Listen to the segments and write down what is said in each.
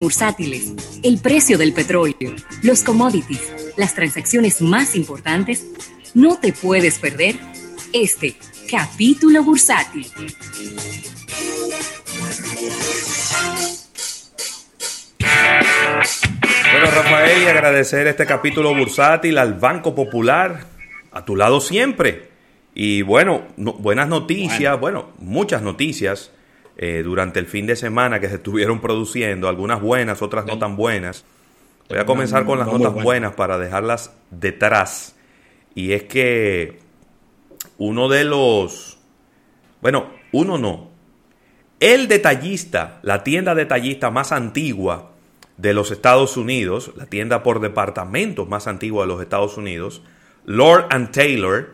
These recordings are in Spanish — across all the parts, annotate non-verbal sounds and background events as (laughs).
bursátiles, el precio del petróleo, los commodities, las transacciones más importantes, no te puedes perder este capítulo bursátil. Bueno, Rafael, y agradecer este capítulo bursátil al Banco Popular, a tu lado siempre. Y bueno, buenas noticias, bueno, muchas noticias eh, durante el fin de semana que se estuvieron (laughs) produciendo, algunas buenas, otras no tan buenas. Voy a comenzar con las notas buenas para dejarlas detrás. Y es que uno de los, bueno, uno no, el detallista, la tienda detallista más antigua de los Estados Unidos, la tienda por departamentos más antigua de los Estados Unidos, Lord and Taylor,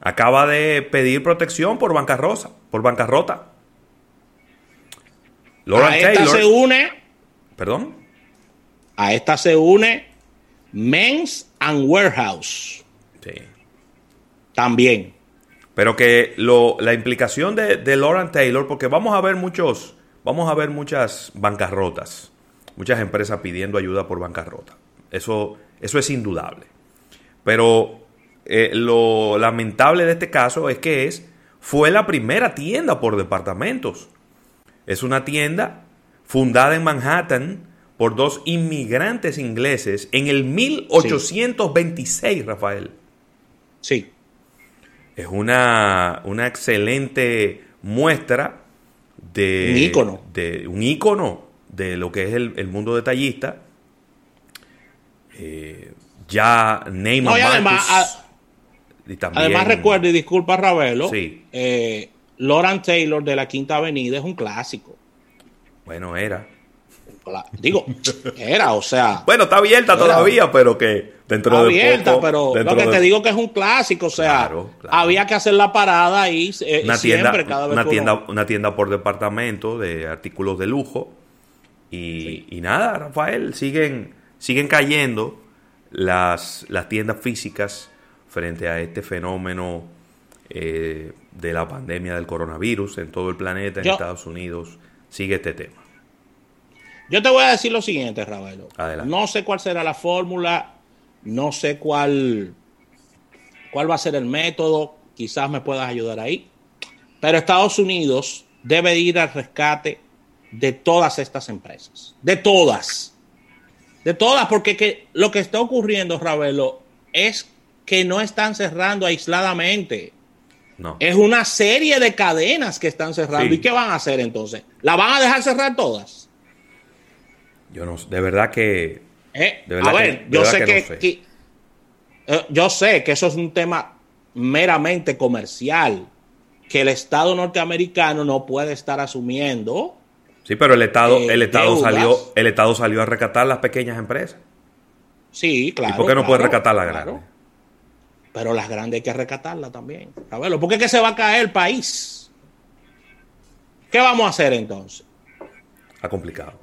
acaba de pedir protección por bancarrota, por bancarrota a esta se une. ¿Perdón? A esta se une Men's and Warehouse. Sí. También. Pero que lo, la implicación de, de Lauren Taylor, porque vamos a ver muchos, vamos a ver muchas bancarrotas, muchas empresas pidiendo ayuda por bancarrota. Eso, eso es indudable. Pero eh, lo lamentable de este caso es que es, fue la primera tienda por departamentos es una tienda fundada en Manhattan por dos inmigrantes ingleses en el 1826, Rafael. Sí. Es una, una excelente muestra de un ícono. de un ícono de lo que es el, mundo detallista. Eh, ya Neymar. además, además recuerdo y disculpa Ravelo, sí. eh, Lauren Taylor de la Quinta Avenida es un clásico. Bueno, era. Digo, era, o sea. Bueno, está abierta todavía, pero que dentro está de abierta, pero lo que te digo que es un clásico, o sea, había que hacer la parada ahí eh, una tienda, cada vez una tienda, una tienda por departamento de artículos de lujo y, y, nada, Rafael, siguen siguen cayendo las las tiendas físicas frente a este fenómeno eh, de la pandemia del coronavirus en todo el planeta, en Estados Unidos, sigue este tema. Yo te voy a decir lo siguiente, Ravelo. No sé cuál será la fórmula, no sé cuál, cuál va a ser el método, quizás me puedas ayudar ahí. Pero Estados Unidos debe ir al rescate de todas estas empresas, de todas, de todas, porque lo que está ocurriendo, Ravelo, es que no están cerrando aisladamente. Es una serie de cadenas que están cerrando. ¿Y qué van a hacer entonces? ¿La van a dejar cerrar todas? Yo no de verdad que. Eh, a ver, yo sé que, eh, yo sé que eso es un tema meramente comercial que el Estado norteamericano no puede estar asumiendo. Sí, pero el Estado, eh, el Estado salió, el Estado salió a rescatar las pequeñas empresas. Sí, claro. ¿Y por qué no puede rescatar las grandes? Pero las grandes hay que rescatarlas también. A verlo, porque es que se va a caer el país. ¿Qué vamos a hacer entonces? Está complicado.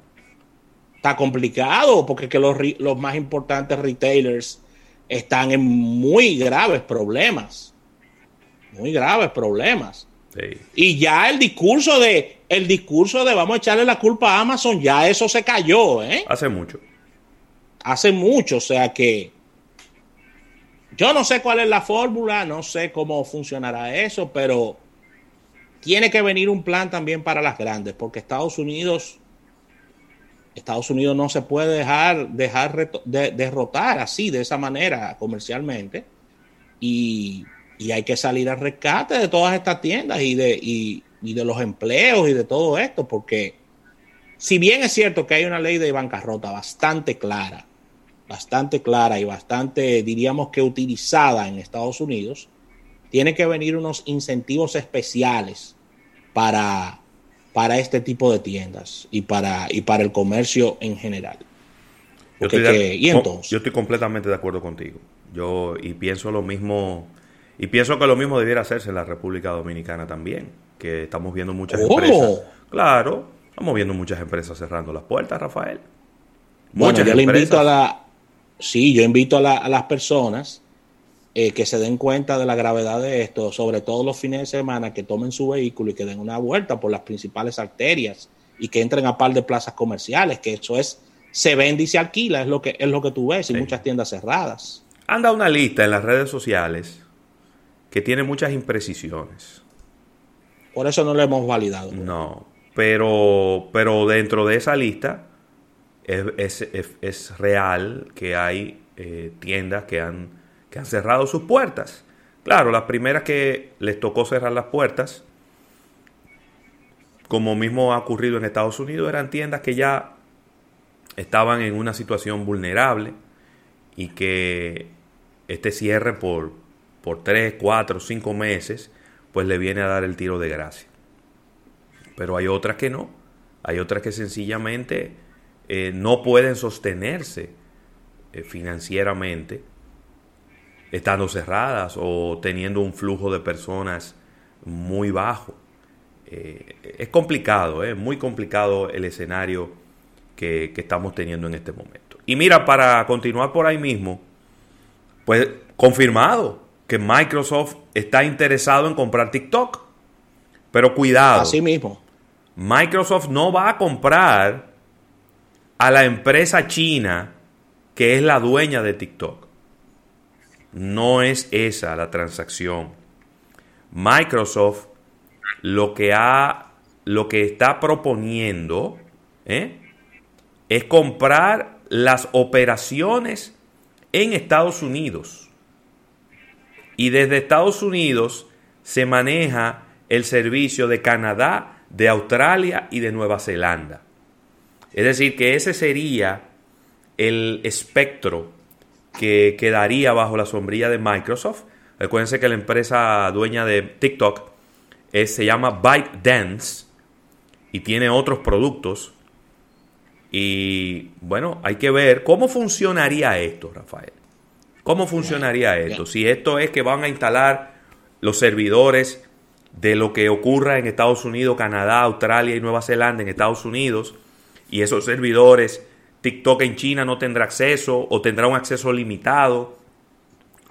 Está complicado porque que los, los más importantes retailers están en muy graves problemas. Muy graves problemas. Y ya el discurso de el discurso de vamos a echarle la culpa a Amazon, ya eso se cayó, ¿eh? Hace mucho. Hace mucho, o sea que yo no sé cuál es la fórmula, no sé cómo funcionará eso, pero tiene que venir un plan también para las grandes, porque Estados Unidos, Estados Unidos no se puede dejar, dejar de, derrotar así, de esa manera, comercialmente, y, hay que salir al rescate de todas estas tiendas y de, y de los empleos y de todo esto, porque si bien es cierto que hay una ley de bancarrota bastante clara, bastante clara y bastante, diríamos que utilizada en Estados Unidos, tiene que venir unos incentivos especiales para, para este tipo de tiendas y para, y para el comercio en general. Yo estoy, ¿Y entonces? yo estoy completamente de acuerdo contigo. Yo y pienso lo mismo y pienso que lo mismo debiera hacerse en la República Dominicana también, que estamos viendo muchas empresas. Claro, estamos viendo muchas empresas cerrando las puertas, Rafael. Muchas yo le invito a la sí, yo invito a, las personas eh, que se den cuenta de la gravedad de esto, sobre todo los fines de semana, que tomen su vehículo y que den una vuelta por las principales arterias y que entren a par de plazas comerciales, que eso es, se vende y se alquila, es lo que, es lo que tú ves, y muchas tiendas cerradas. Anda una lista en las redes sociales que tiene muchas imprecisiones. Por eso no lo hemos validado. No, pero, pero dentro de esa lista es, real que hay eh, tiendas que han, que han cerrado sus puertas. Claro, las primeras que les tocó cerrar las puertas, como mismo ha ocurrido en Estados Unidos, eran tiendas que ya estaban en una situación vulnerable y que este cierre por, por 3, 4, 5 meses, pues le viene a dar el tiro de gracia. Pero hay otras que no, hay otras que sencillamente eh, no pueden sostenerse eh, financieramente estando cerradas o teniendo un flujo de personas muy bajo. Eh, es complicado, es muy complicado el escenario que, que estamos teniendo en este momento. Y mira, para continuar por ahí mismo, pues confirmado que Microsoft está interesado en comprar TikTok. Pero cuidado. Así mismo. Microsoft no va a comprar a la empresa china que es la dueña de TikTok. No es esa la transacción. Microsoft lo que ha lo que está proponiendo ¿eh? es comprar las operaciones en Estados Unidos. Y desde Estados Unidos se maneja el servicio de Canadá, de Australia y de Nueva Zelanda. Es decir, que ese sería el espectro que quedaría bajo la sombrilla de Microsoft. Recuérdense que la empresa dueña de TikTok se llama ByteDance y tiene otros productos y bueno, hay que ver cómo funcionaría esto, Rafael. ¿Cómo funcionaría esto? Si esto es que van a instalar los servidores de lo que ocurra en Estados Unidos, Canadá, Australia y Nueva Zelanda en Estados Unidos, y esos servidores, TikTok en China no tendrá acceso o tendrá un acceso limitado,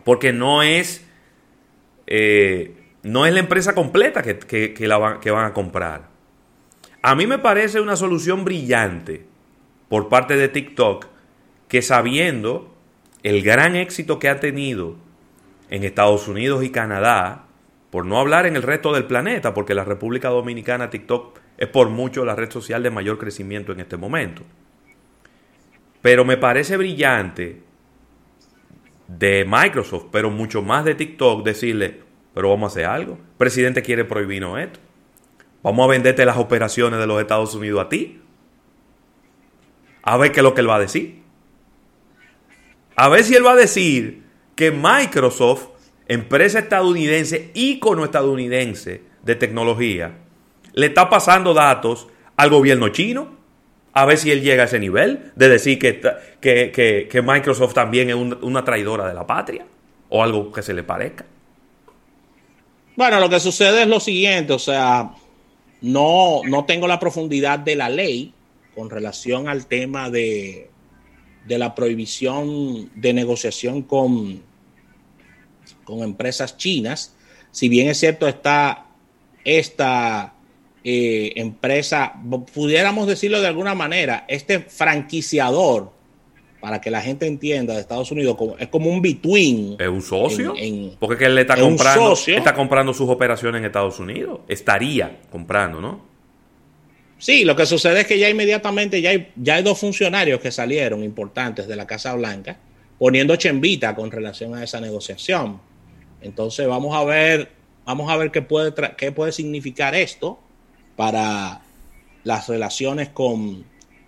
porque no es, eh, no es la empresa completa que, la que van a comprar. A mí me parece una solución brillante por parte de TikTok que sabiendo el gran éxito que ha tenido en Estados Unidos y Canadá, por no hablar en el resto del planeta, porque la República Dominicana TikTok es por mucho la red social de mayor crecimiento en este momento. Pero me parece brillante de Microsoft, pero mucho más de TikTok, decirle, pero vamos a hacer algo. El presidente quiere prohibirnos esto. Vamos a venderte las operaciones de los Estados Unidos a ti a ver qué es lo que él va a decir. A ver si él va a decir que Microsoft, empresa estadounidense, ícono estadounidense de tecnología, le está pasando datos al gobierno chino. A ver si él llega a ese nivel de decir que, que, Microsoft también es una traidora de la patria o algo que se le parezca. Bueno, lo que sucede es lo siguiente, o sea, no, no tengo la profundidad de la ley, con relación al tema de, de la prohibición de negociación con, con empresas chinas. Si bien es cierto, está esta eh, empresa, pudiéramos decirlo de alguna manera, este franquiciador, para que la gente entienda, de Estados Unidos, es como un between. ¿Es un socio? Porque él le está comprando, está comprando sus operaciones en Estados Unidos. Estaría comprando, ¿no? Sí, lo que sucede es que ya inmediatamente ya hay, ya hay dos funcionarios que salieron importantes de la Casa Blanca poniendo chembita con relación a esa negociación. Entonces vamos a ver, vamos a ver qué puede, qué puede significar esto para las relaciones con,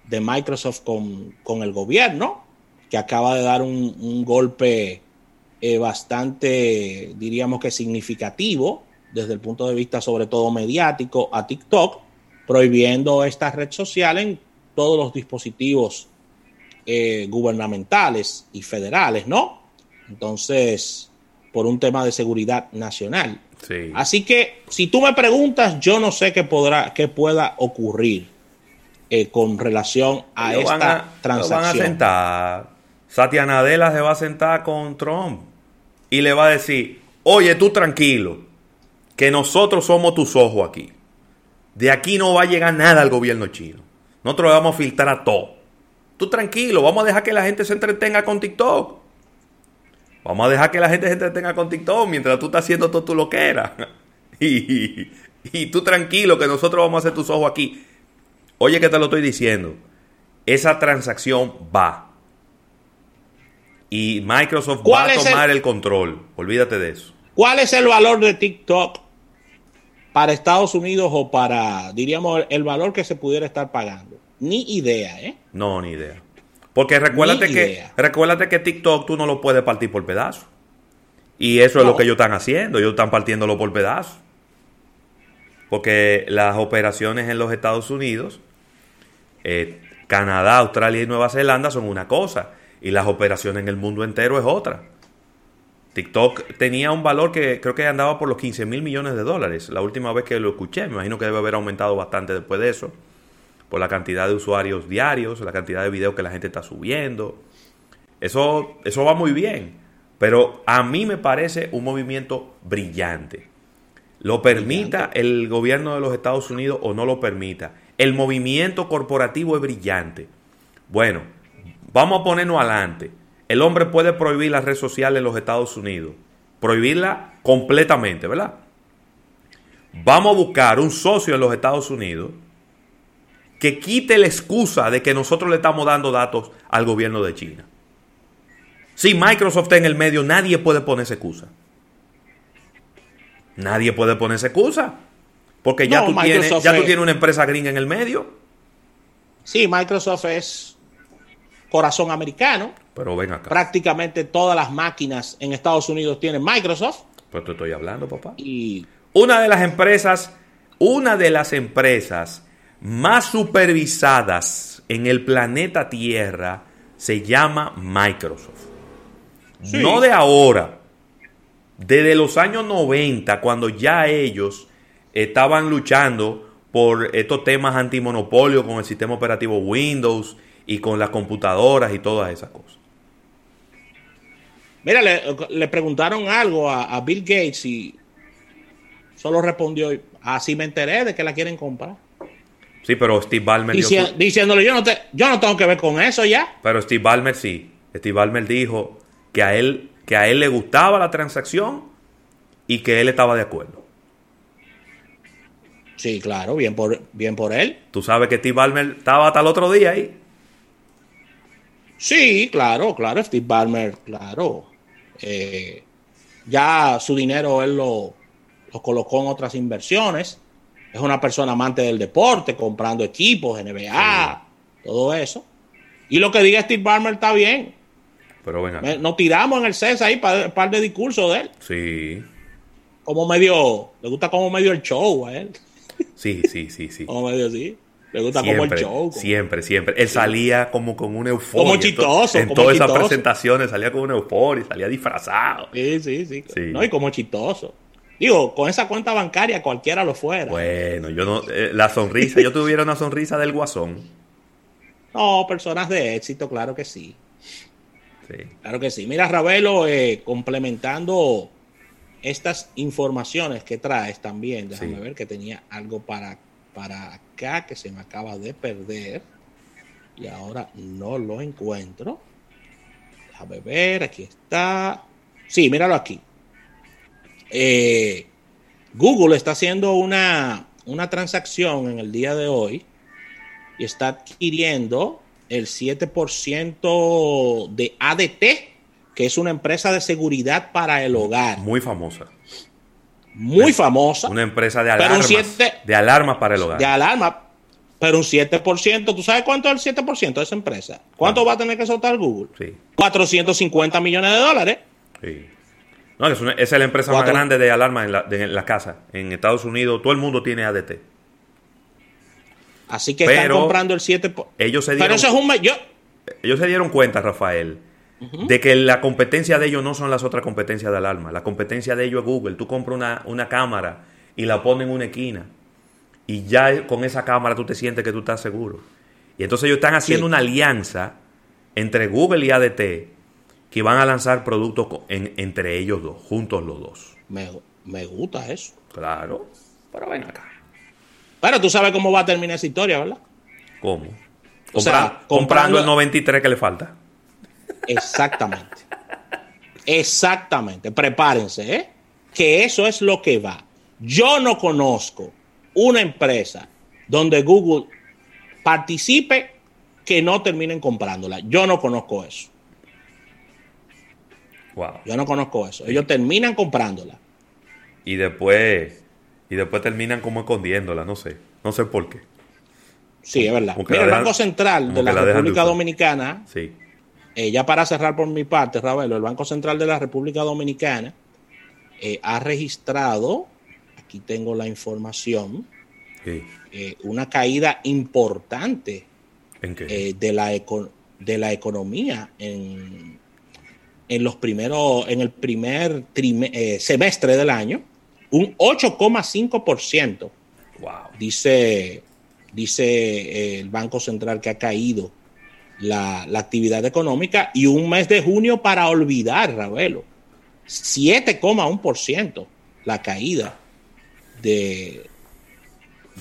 de Microsoft con, el gobierno, que acaba de dar un, golpe eh, bastante, diríamos que significativo desde el punto de vista sobre todo mediático a TikTok prohibiendo esta red social en todos los dispositivos eh, gubernamentales y federales, ¿no? Entonces, por un tema de seguridad nacional. Así que, si tú me preguntas, yo no sé qué podrá, qué pueda ocurrir eh, con relación a esta transacción. van a sentar. Satya Nadella se va a sentar con Trump y le va a decir, oye, tú tranquilo, que nosotros somos tus ojos aquí. De aquí no va a llegar nada al gobierno chino. Nosotros le vamos a filtrar todo. Tú tranquilo, vamos a dejar que la gente se entretenga con TikTok. Vamos a dejar que la gente se entretenga con TikTok mientras tú estás haciendo todo tu lo que era. (laughs) Y, y tú tranquilo que nosotros vamos a hacer tus ojos aquí. Oye que te lo estoy diciendo. Esa transacción va. Y Microsoft va a tomar el... control. Olvídate de eso. ¿Cuál es el valor de TikTok para Estados Unidos o para, diríamos, el valor que se pudiera estar pagando? Ni idea, ¿eh? No, ni idea. Porque recuérdate que, recuérdate que TikTok tú no lo puedes partir por pedazos. Y eso es lo que ellos están haciendo. Ellos están partiéndolo por pedazos. Porque las operaciones en los Estados Unidos, eh, Canadá, Australia y Nueva Zelanda son una cosa. Y las operaciones en el mundo entero es otra. TikTok tenía un valor que creo que andaba por los 15 mil millones de dólares. La última vez que lo escuché, me imagino que debe haber aumentado bastante después de eso por la cantidad de usuarios diarios, la cantidad de videos que la gente está subiendo. Eso, eso va muy bien, pero a mí me parece un movimiento brillante. Lo permita el gobierno de los Estados Unidos o no lo permita. El movimiento corporativo es brillante. Bueno, vamos a ponernos adelante. El hombre puede prohibir las redes sociales en los Estados Unidos. Prohibirla completamente, ¿verdad? Vamos a buscar un socio en los Estados Unidos que quite la excusa de que nosotros le estamos dando datos al gobierno de China. Si Microsoft está en el medio, nadie puede ponerse excusa. Nadie puede ponerse excusa. Porque ya, tú, tienes, ya tú tienes una empresa gringa en el medio. Sí, Microsoft es corazón americano. Pero ven acá. Prácticamente todas las máquinas en Estados Unidos tienen Microsoft. Pues te estoy hablando, papá. Y una de las empresas, una de las empresas más supervisadas en el planeta Tierra se llama Microsoft. No de ahora, desde los años 90, cuando ya ellos estaban luchando por estos temas antimonopolio con el sistema operativo Windows y con las computadoras y todas esas cosas. Mira, le, preguntaron algo a, a, Bill Gates y solo respondió, así me enteré de que la quieren comprar. Sí, pero Steve Ballmer... diciéndole, yo no, te, yo no tengo que ver con eso ya. Pero Steve Ballmer sí. Steve Ballmer dijo que a él, que a él le gustaba la transacción y que él estaba de acuerdo. Sí, claro, bien por, bien por él. Tú sabes que Steve Ballmer estaba hasta el otro día ahí. Sí, claro, claro, Steve Ballmer, claro. Eh, ya su dinero él lo, lo colocó en otras inversiones es una persona amante del deporte, comprando equipos, NBA, todo eso. Y lo que diga Steve Ballmer está bien. Pero venga. Nos tiramos en el CES ahí para un par de discursos de él. Sí. Como medio, le gusta como medio el show a él. Sí, sí, sí, sí. como medio así. Le gusta como el show. Siempre, siempre. Él salía como con una euforia. Como chistoso. En, todas esas presentaciones salía con una euforia, salía disfrazado. Sí, sí, sí, sí. No, y como chistoso. Digo, con esa cuenta bancaria cualquiera lo fuera. Bueno, yo no. Eh, la sonrisa, yo tuviera una sonrisa del guasón. No, personas de éxito, claro que sí. Sí. Claro que sí. Mira, Ravelo, eh, complementando estas informaciones que traes también, déjame ver que tenía algo para, para acá que se me acaba de perder y ahora no lo encuentro. Déjame ver, aquí está. Sí, míralo aquí. Eh, Google está haciendo una, una transacción en el día de hoy y está adquiriendo el 7% de ADT, que es una empresa de seguridad para el hogar. Muy famosa. Muy famosa. Una empresa de alarmas. de alarmas para el hogar. De alarma. Pero un 7%, ¿tú sabes cuánto es el 7% de esa empresa? ¿Cuánto va a tener que soltar Google? Sí. 450 millones de dólares. Sí. No, es, es la empresa más grande de alarma en la, la, casa. En Estados Unidos todo el mundo tiene ADT. Así que están comprando el 7%. Ellos se dieron, Pero eso es un... Ellos se dieron cuenta, Rafael, de que la competencia de ellos no son las otras competencias de alarma. La competencia de ellos es Google. Tú compras una, una cámara y la pones en una esquina. Y ya con esa cámara tú te sientes que tú estás seguro. Y entonces ellos están haciendo una alianza entre Google y ADT que van a lanzar productos entre ellos dos, juntos los dos. Me, gusta eso. Claro, pero ven acá. Pero tú sabes cómo va a terminar esa historia, ¿verdad? ¿Cómo? O sea, comprando, comprando- el 93 que le falta. Exactamente. Exactamente. Prepárense, ¿eh? Que eso es lo que va. Yo no conozco una empresa donde Google participe que no terminen comprándola. Yo no conozco eso. Wow. Yo no conozco eso. Ellos terminan comprándola. Y después, y después terminan como escondiéndola, no sé. No sé por qué. Sí, es verdad. Mira, el dejan- Banco Central de la la dejan de República. Dominicana, Sí. eh, ya para cerrar por mi parte, Ravelo, el Banco Central de la República Dominicana eh, ha registrado, aquí tengo la información, sí. eh, una caída importante eh, de, la eco- de la economía en, en los primeros, en el primer eh, semestre del año, un 8,5%, wow. dice, dice eh, el Banco Central que ha caído la, la actividad económica y un mes de junio para olvidar, Ravelo, 7,1% la caída de,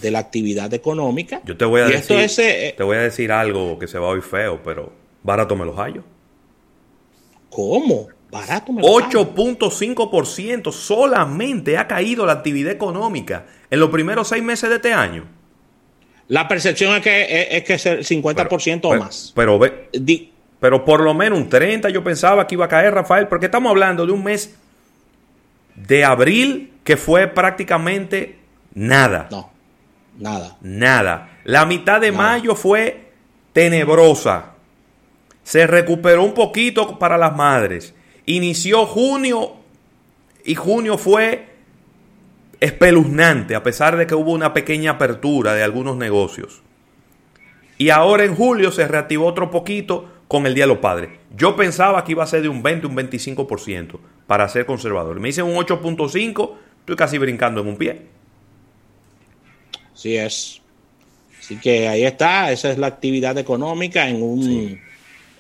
de la actividad económica. Yo te voy a Y decir, esto es, eh, te voy a decir algo que se va a oír feo, pero barato me los hallo. ¿Cómo? Barato me lo pagan. 8.5% solamente ha caído la actividad económica en los primeros seis meses de este año. La percepción es que es, es que es el 50% o Pero- más. Pero, ve- Di- pero por lo menos un 30 yo pensaba que iba a caer, Rafael, porque estamos hablando de un mes de abril que fue prácticamente nada. no, nada. Nada. La mitad de Nada. mayo fue tenebrosa. Se recuperó un poquito para las madres. Inició junio y junio fue espeluznante a pesar de que hubo una pequeña apertura de algunos negocios. Y ahora en julio se reactivó otro poquito con el Día de los Padres. Yo pensaba que iba a ser de un 20, un 25% para ser conservador. Me dicen un 8.5, estoy casi brincando en un pie. Así es. Así que ahí está, esa es la actividad económica en un,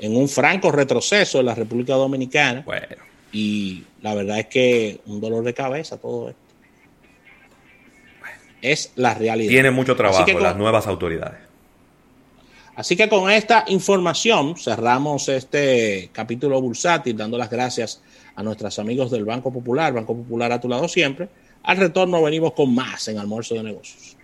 en un franco retroceso en la República Dominicana. Bueno. Y la verdad es que un dolor de cabeza todo esto. Es la realidad. Tiene mucho trabajo las nuevas autoridades. Así que con esta información cerramos este capítulo bursátil, dando las gracias a nuestros amigos del Banco Popular, Banco Popular a tu lado siempre. Al retorno venimos con más en Almuerzo de Negocios.